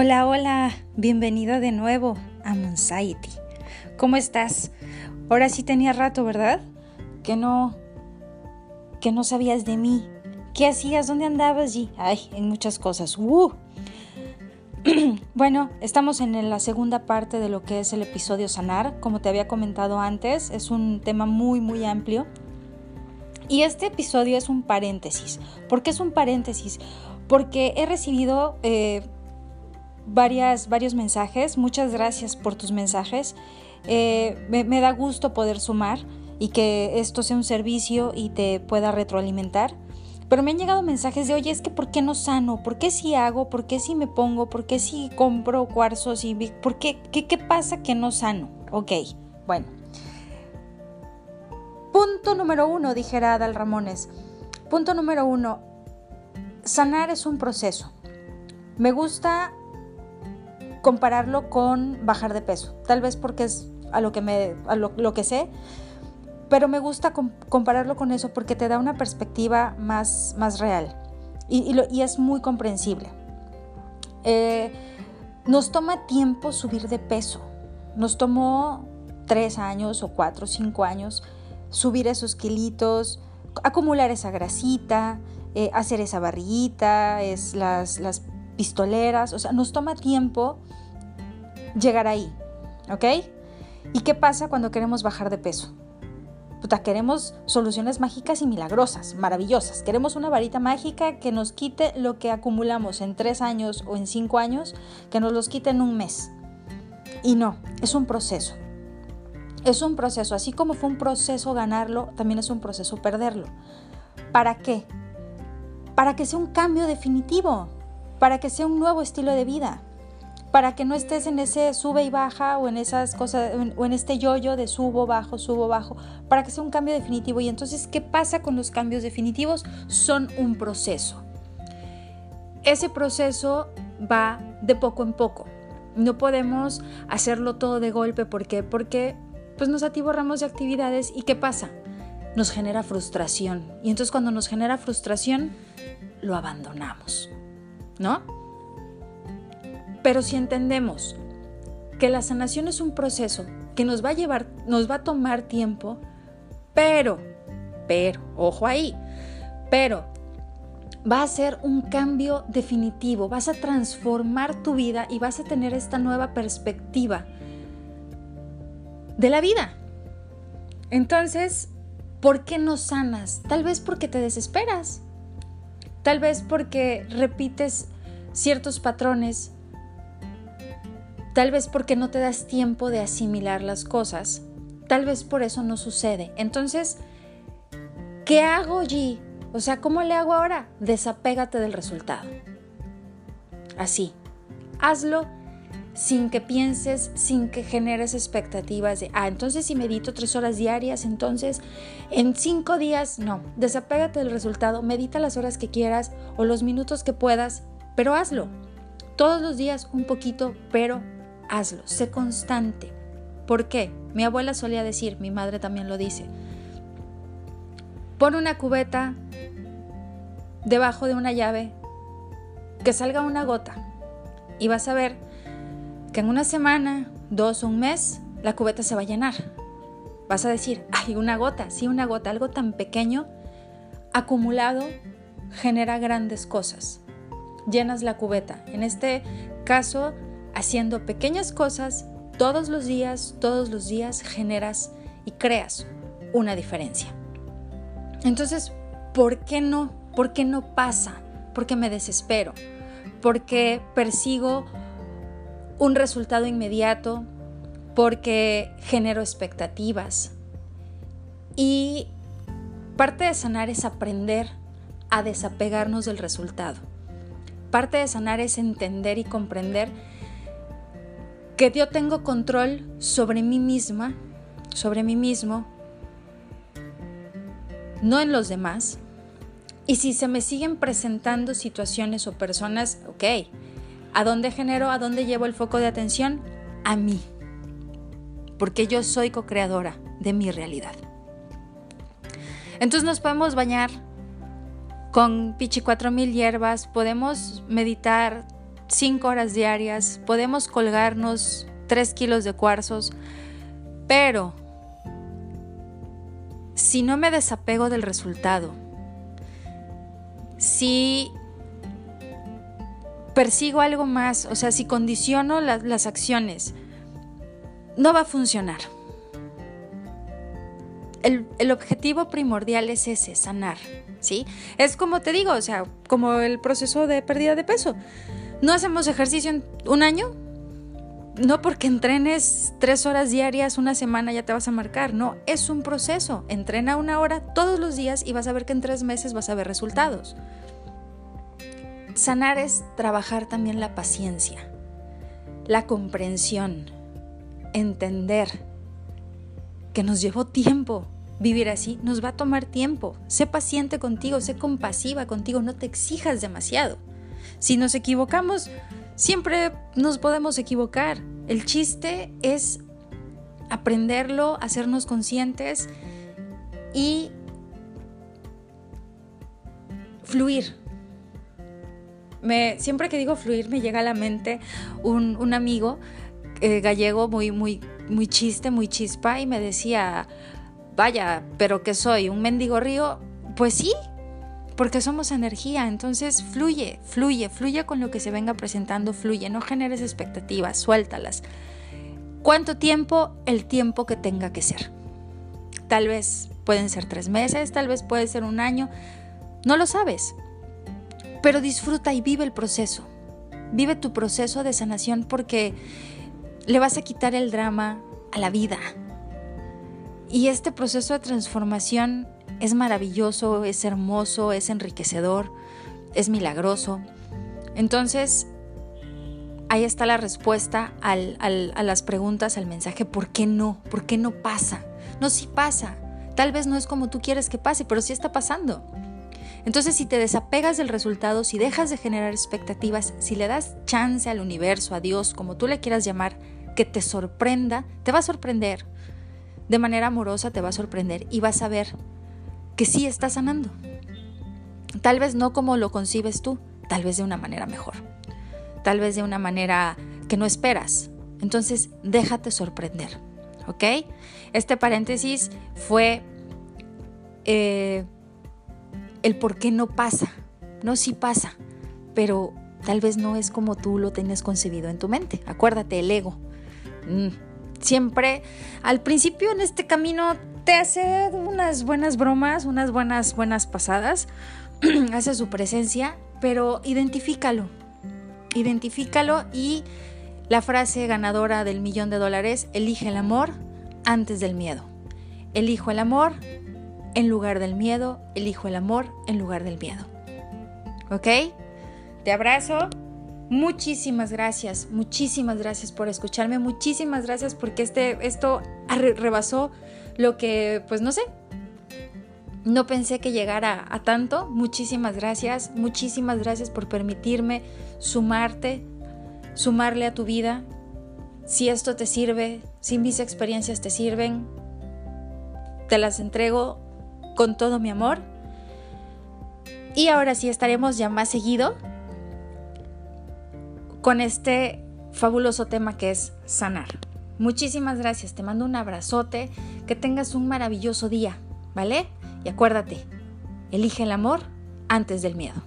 Hola, hola, bienvenida de nuevo a Monsaity. ¿Cómo estás? Ahora sí tenía rato, ¿verdad? Que no que no sabías de mí. ¿Qué hacías? ¿Dónde andabas? Y ay, en muchas cosas. ¡Uh! bueno, estamos en la segunda parte de lo que es el episodio sanar. Como te había comentado antes, es un tema muy, muy amplio. Y este episodio es un paréntesis. ¿Por qué es un paréntesis? Porque he recibido eh, varias, varios mensajes. Muchas gracias por tus mensajes. Eh, me, da gusto poder sumar y que esto sea un servicio y te pueda retroalimentar. Pero me han llegado mensajes de, oye, es que ¿por qué no sano? ¿Por qué si hago? ¿Por qué si me pongo? ¿Por qué si compro cuarzos? Y, ¿Por qué? ¿Qué, qué pasa que no sano? Ok, bueno. Punto número uno, dijera Adal Ramones. Punto número uno, sanar es un proceso. Me gusta compararlo con bajar de peso. Tal vez porque es a lo que, me, a lo, que sé, pero me gusta compararlo con eso porque te da una perspectiva más, más real y, y, es muy comprensible. Eh, nos toma tiempo subir de peso. Nos tomó tres años o cuatro o cinco años subir esos kilitos, acumular esa grasita, eh, hacer esa barriguita, es las, las pistoleras, o sea, nos toma tiempo llegar ahí, ¿ok? ¿Y qué pasa cuando queremos bajar de peso? Puta, queremos soluciones mágicas y milagrosas, maravillosas. Queremos una varita mágica que nos quite lo que acumulamos en tres años o en cinco años, que nos los quite en un mes. Y no, es un proceso. Es un proceso, así como fue un proceso ganarlo, también es un proceso perderlo. ¿Para qué? Para que sea un cambio definitivo, para que sea un nuevo estilo de vida, para que no estés en ese sube y baja o en esas cosas o en este yoyo de subo, bajo, subo, bajo, para que sea un cambio definitivo. Y entonces, ¿qué pasa con los cambios definitivos? Son un proceso. Ese proceso va de poco en poco. No podemos hacerlo todo de golpe. ¿Por qué? Porque pues nos atiborramos de actividades y ¿qué pasa? Nos genera frustración. Y entonces cuando nos genera frustración, lo abandonamos. ¿No? Pero si entendemos que la sanación es un proceso que nos va a llevar, nos va a tomar tiempo, pero, pero, ojo ahí, pero va a ser un cambio definitivo, vas a transformar tu vida y vas a tener esta nueva perspectiva de la vida. Entonces, ¿por qué no sanas? Tal vez porque te desesperas. Tal vez porque repites ciertos patrones. Tal vez porque no te das tiempo de asimilar las cosas. Tal vez por eso no sucede. Entonces, ¿qué hago, G? O sea, ¿cómo le hago ahora? Desapégate del resultado. Así. Hazlo sin que pienses, sin que generes expectativas de, ah, entonces si medito tres horas diarias, entonces en cinco días, no, desapégate del resultado, medita las horas que quieras o los minutos que puedas, pero hazlo. Todos los días un poquito, pero hazlo, sé constante. ¿Por qué? Mi abuela solía decir, mi madre también lo dice, pon una cubeta debajo de una llave, que salga una gota y vas a ver en una semana, dos o un mes, la cubeta se va a llenar. Vas a decir, ay, una gota, sí, una gota, algo tan pequeño, acumulado, genera grandes cosas. Llenas la cubeta. En este caso, haciendo pequeñas cosas todos los días, todos los días generas y creas una diferencia. Entonces, ¿por qué no? ¿Por qué no pasa? ¿Por qué me desespero? Porque persigo un resultado inmediato, porque genero expectativas. Y parte de sanar es aprender a desapegarnos del resultado. Parte de sanar es entender y comprender que yo tengo control sobre mí misma, sobre mí mismo, no en los demás. Y si se me siguen presentando situaciones o personas, ok, ¿A dónde genero, a dónde llevo el foco de atención? A mí. Porque yo soy co-creadora de mi realidad. Entonces nos podemos bañar con pichi 4000 hierbas, podemos meditar cinco horas diarias, podemos colgarnos tres kilos de cuarzos, pero si no me desapego del resultado, si persigo algo más, o sea, si condiciono las acciones, no va a funcionar. El, el, objetivo primordial es ese, sanar, ¿sí? Es como te digo, o sea, como el proceso de pérdida de peso. No hacemos ejercicio en un año, no porque entrenes tres horas diarias una semana ya te vas a marcar, no, es un proceso. Entrena una hora todos los días y vas a ver que en tres meses vas a ver resultados. Sanar es trabajar también la paciencia, la comprensión, entender que nos llevó tiempo vivir así, nos va a tomar tiempo. Sé paciente contigo, sé compasiva contigo, no te exijas demasiado. Si nos equivocamos, siempre nos podemos equivocar. El chiste es aprenderlo, hacernos conscientes y fluir. Me, siempre que digo fluir me llega a la mente un, amigo eh, gallego muy, muy, muy chiste, muy chispa y me decía, vaya, pero que soy un mendigo río. Pues sí, porque somos energía, entonces fluye, fluye, fluye con lo que se venga presentando, fluye, no generes expectativas, suéltalas. ¿Cuánto tiempo? El tiempo que tenga que ser. Tal vez pueden ser tres meses, tal vez puede ser un año, no lo sabes, pero disfruta y vive el proceso. Vive tu proceso de sanación porque le vas a quitar el drama a la vida. Y este proceso de transformación es maravilloso, es hermoso, es enriquecedor, es milagroso. Entonces, ahí está la respuesta a las preguntas, al mensaje, ¿por qué no? ¿Por qué no pasa? No, sí pasa. Tal vez no es como tú quieres que pase, pero sí está pasando. Entonces, si te desapegas del resultado, si dejas de generar expectativas, si le das chance al universo, a Dios, como tú le quieras llamar, que te sorprenda, te va a sorprender. De manera amorosa te va a sorprender y vas a ver que sí está sanando. Tal vez no como lo concibes tú, tal vez de una manera mejor, tal vez de una manera que no esperas. Entonces, déjate sorprender, ¿ok? Este paréntesis fue eh, el por qué no pasa. No, sí pasa, pero tal vez no es como tú lo tienes concebido en tu mente. Acuérdate, el ego. Mm, siempre, al principio en este camino te hace unas buenas bromas, unas buenas, buenas pasadas, hace su presencia, pero identifícalo, identifícalo y la frase ganadora del millón de dólares, elige el amor antes del miedo. Elijo el amor en lugar del miedo, elijo el amor en lugar del miedo. ¿Ok? Te abrazo. Muchísimas gracias, muchísimas gracias por escucharme, muchísimas gracias porque este, esto rebasó lo que, pues no sé, no pensé que llegara a tanto. Muchísimas gracias, muchísimas gracias por permitirme sumarte, sumarle a tu vida. Si esto te sirve, si mis experiencias te sirven, te las entrego con todo mi amor. Y ahora sí estaremos ya más seguido con este fabuloso tema que es sanar. Muchísimas gracias, te mando un abrazote, que tengas un maravilloso día, ¿vale? Y acuérdate, elige el amor antes del miedo.